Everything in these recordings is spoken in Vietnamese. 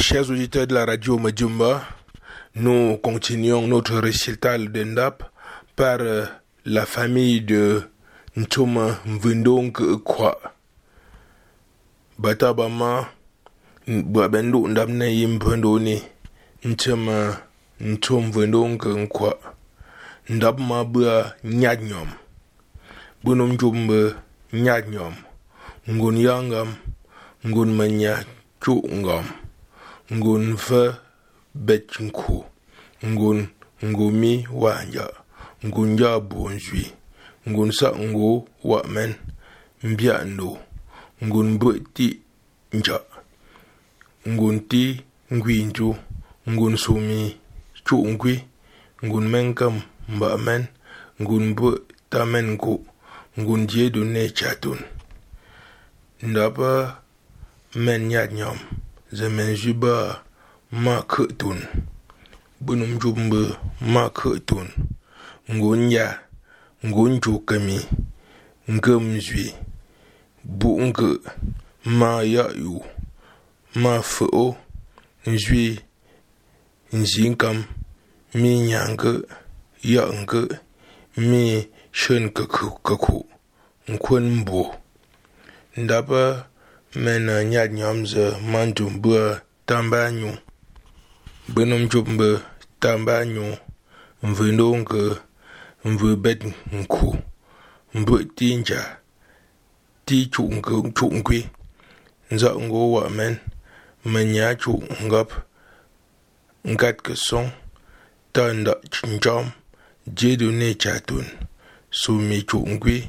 Chers auditeurs de la radio Majumba, nous continuons notre récital de Ndap par euh, la famille de Ntoma Mvendong Kwa. Batabama Babendu Ndamne Yimpendoni Ntoma Ntom Mvendong Kwa. Ndap ma bua nyad nyom. Bunum jumbe nyad nyom. Ngun yangam. Ngun manya chu ngam. ngun fe bet nku ngun ngumi wanja ngun ja bonjwi ngun sa ngu wa men. Mbia ndo ngun bweti nja. Ngun ti ngwinju ngun sumi chu ngwi. Ngun menkam mba men. Ngun bwe tamen ku. Ngun jedu ne chatun ndapa men nyat nyom zemen jiba ma kătun bânum jumbă ma kătun ngon ya ngon jokami ngăm zui bu ngă ma ya'yu ma fă'o nzui nzi nkam mi nya ngă ya ngă mi shön kăkhu kăkhu nkun mbo ndaba mena nyat nyam ze mandum bua tamba nyu. Benum jumbe tamba nyu. Mve ndonge mve bet nku. Mbe tinja ti chu nge, chu ngwi nza ngo wa men menya chu ngap. Ngat ke song, ta nda chinjam jedu ne chatun su mi chu ngwi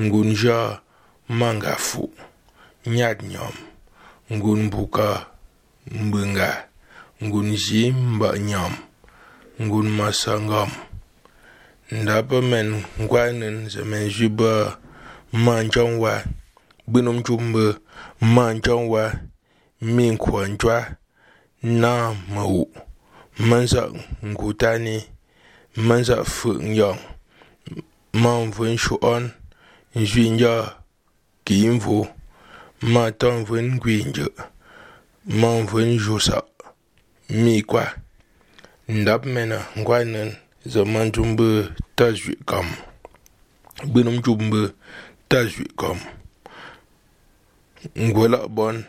ngunja mangafu nyadnyom ngunbuka mbunga ngunji mba nyom ngun masangom ndaba men ngwanin zemen juba manjongwa gbinom jumbe manjongwa minkwonjwa na mawu manza ngutani manza fu nyong man vun shuon nzui nja kiin vo ma ton vun gwinje man vun jusa mi kwa ndap mena ngwanen zaman jumbe ta zui kam gbenum jumbe ta zui kam ngwela bon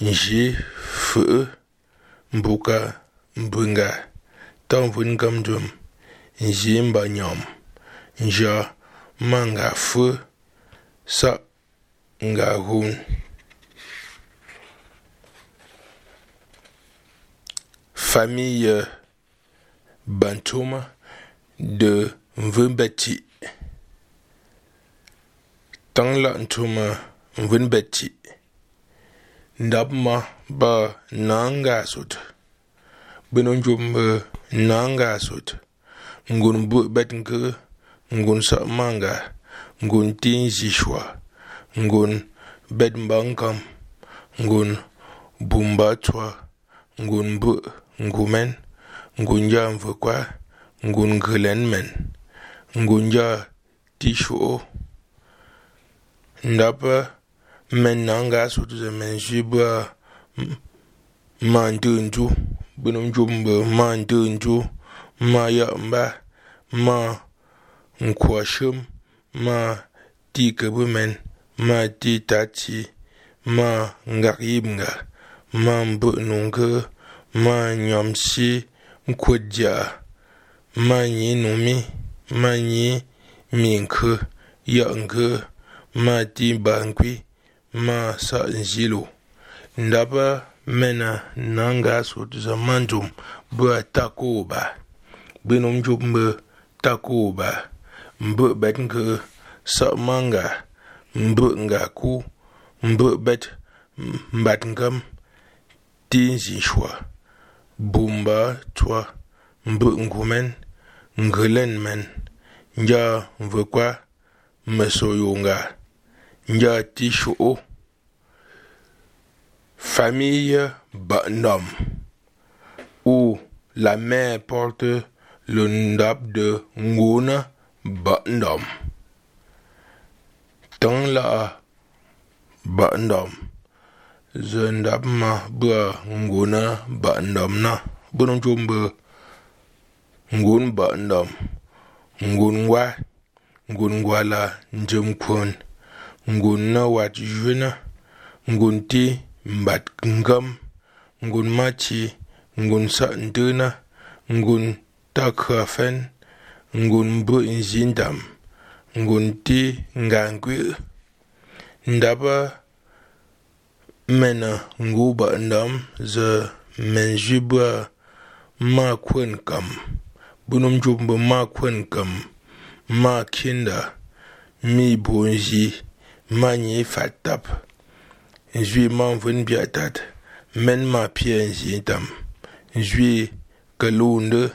nji fu mbuka mbunga ton vun kam jum nji mba nyom nja ma nga feu sa nga hun famille bantoma de mvembati tangla ntuma mvembati ndabma ba nanga sut Benonjum nanga sut ngun bu betnke ngun saɓmanga ngun tin zichwa ngun bed mbankam ngun bumbatwa ngun mbe ngumen ngun ja mvekwa ngun gelen men ngun ja tishuo ndape men nanga sutuze men zibwa ma nte ntu bino mjumbe ma nte ntu ma yamba ma nkwa shum ma di gabumen ma di dachi ma ngaribnga ma mbu nunga ma nyamsi mkudja ma nyi numi ma nyi minku yanga ma di bangwi ma sa njilu ndaba mena nanga sotu zamanjum bwa takuba. Binum jumbe takuba. Mbë bet nke sa manga mbë nga ku. Mbë bet mbat ngam. Tin nzi shwa. Bumba twa mbụ ngumen ngelen men. Nja mvekwa mesoyonga nja ti shu'u famille Bonhomme où la mère porte le nom de Nguna bottom. Tiŋ laɣa bottom. Zondab ma bua ngona bottom na bini jombo ngon bottom. Ngon wa ngon wala njem kun. Ngon na wat yuna. Ngon ti mbat ngam. Ngon machi ngon sa ndina. Ngon takhafen. ngun mbu nzi ndam ngun ti nga nkwir ndaba mena ngu ba ndam ze men zhi bua ma kwen kam. Bunum ju mbu ma kwen kam. Ma kinda mi bu nzi ma nyi fat tap. Nzwi ma mvun bia tat men ma pie nzi ndam nzwi kalunde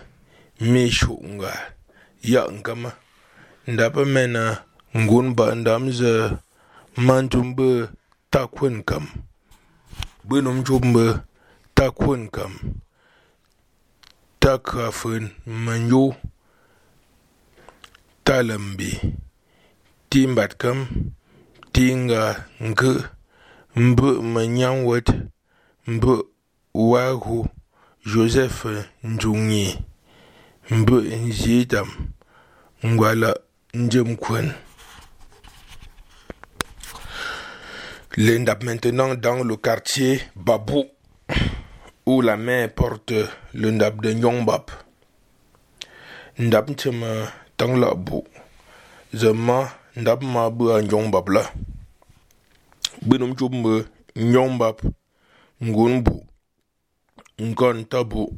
mi shu ngaa yankama ndapa mena ngun ba ndam ze mantum be ta kam. Bunum jumbe ta kun kam. Takafun manyo talambi timbat kam tinga nge mbụ manyan wet wahu joseph njunyi mbụ njitam ngwala njem kwen L'endap maintenant dans le quartier Babou, où la mère porte le ndap de Nyongbap. Ndap ntema dans la bou. Zema ndap ma bu a Nyongbap la. Binum chumbe Nyongbap ngun bu. Nkon tabu.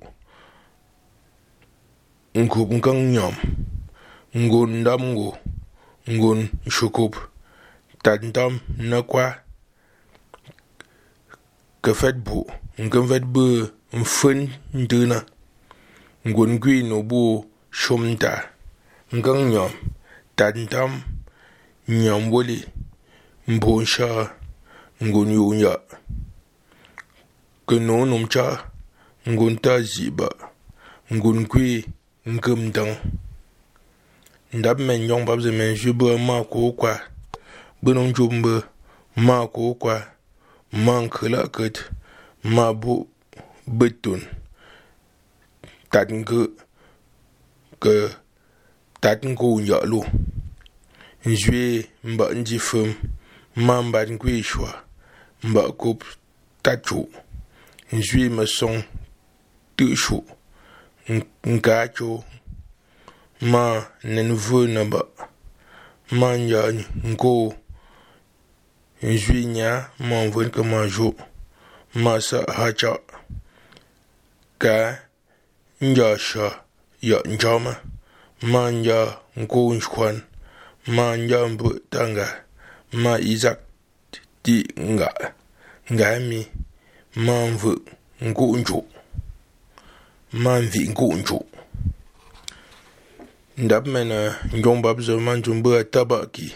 Nkup nkang nyom. ngun ndamngu ngun shukup. Tatntam nakwa kefet bu. Nkemvet bi mfen ndina ngun gwi no bu shumta ngang nyom. Tatntam nyam woli mbon sha ngun yu nya. Kenu num cha. Ngun ta ziba ngun gwi nkem dang. ndab men nyɔŋ bab zɛ men ʒi bɛ maa ka o kwa. Gbɛnɔ jom bɛ maa ka o kwa. Maa nkela kɛt maa bo bɛ ton. Tat nkɛ kɛ tat nkɛ o yaɣalo n ʒue n ba n di fɛm maa n bat nkue shua n ba kɔp tat cho n ʒue mɛ sɔŋ tɛ sho n kaa cho ma nya ngo Nzwi nya, ma vun ke ma jo. Ma sa hacha ka nja sha ya njama ma. Nja nko nshkwan. Ma nja mbu tanga ma izak ti nga. Nga mi. Ma mvu nko njo. Ma mvi nko njo ndap mena eh, bab zo man jumbu tabaki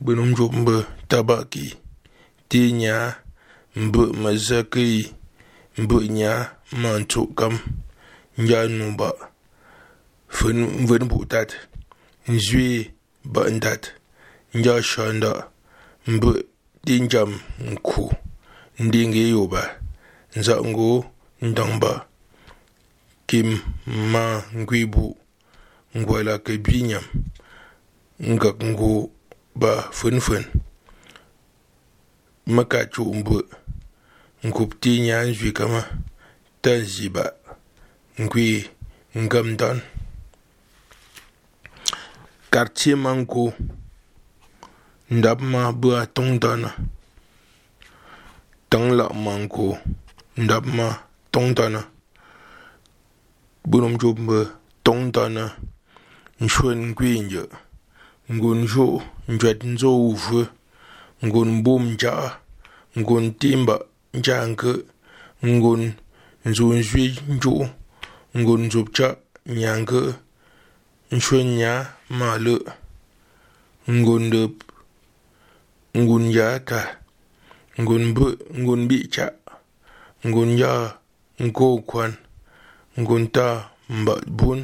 bunum jumbu tabaki ti nya mbu yi. mbu nya mantu kam. Nya nuba fun vun butat Nzwe ba ndat. Nya shanda mbu dinjam nku Ndenge yo ba. ndingi ngo ndang ba. kim ma ngwibu ngwala ke binyam ngak ngu ba fun fun maka chu mbu. Ngup ti nyan zwi kama. Tan zi ba. Ngwi ngam don quartier manko ndab ma bua tong dona tang la manko ndab ma tong dona bunum jumbe tong dona nshwen ngwinje ngon jo njwet nzo uvu ngun bum ja ngun timba njanke ngon nzun zwi nju ngun zupcha nyanke nshwenya male ngon dep ngun yaka ngon be, ngon bi cha. Ngun ya ngon kwan. Ngun ta mbat bun.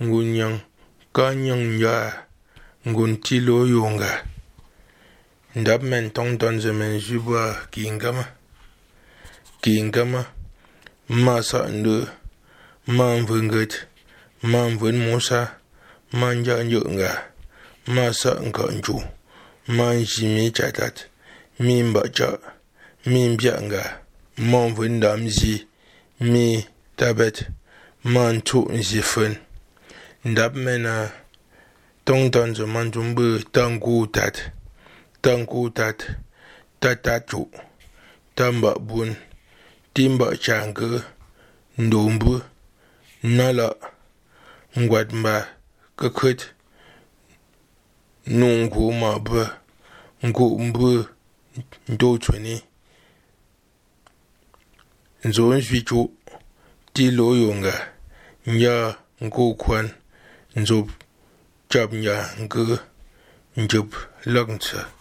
Ngon yang ka nyang ya ngun ti lo yonga. Ndab men tong ton ze men jubwa kingama kingama ma sa ndu, ma mvungut ma mvun musa ma nja nga, ma sa nka nju, ma nji mi chatat mi mba cha, mi mbya nga, ma mvun dam zi, mi tabet, ma ntu nzi fun ndap mena tong ton zo man jumbu tangu tat. Tangu tat. Tatatu tamba bun. Timba changu ndombu nala ngwadmba kakut nungu ma ba ngu mbu ndo chuni nzo nzwi chu ti lo yonga nya ngu kwan. nzop, chab nga nga, njab, lagn tsa.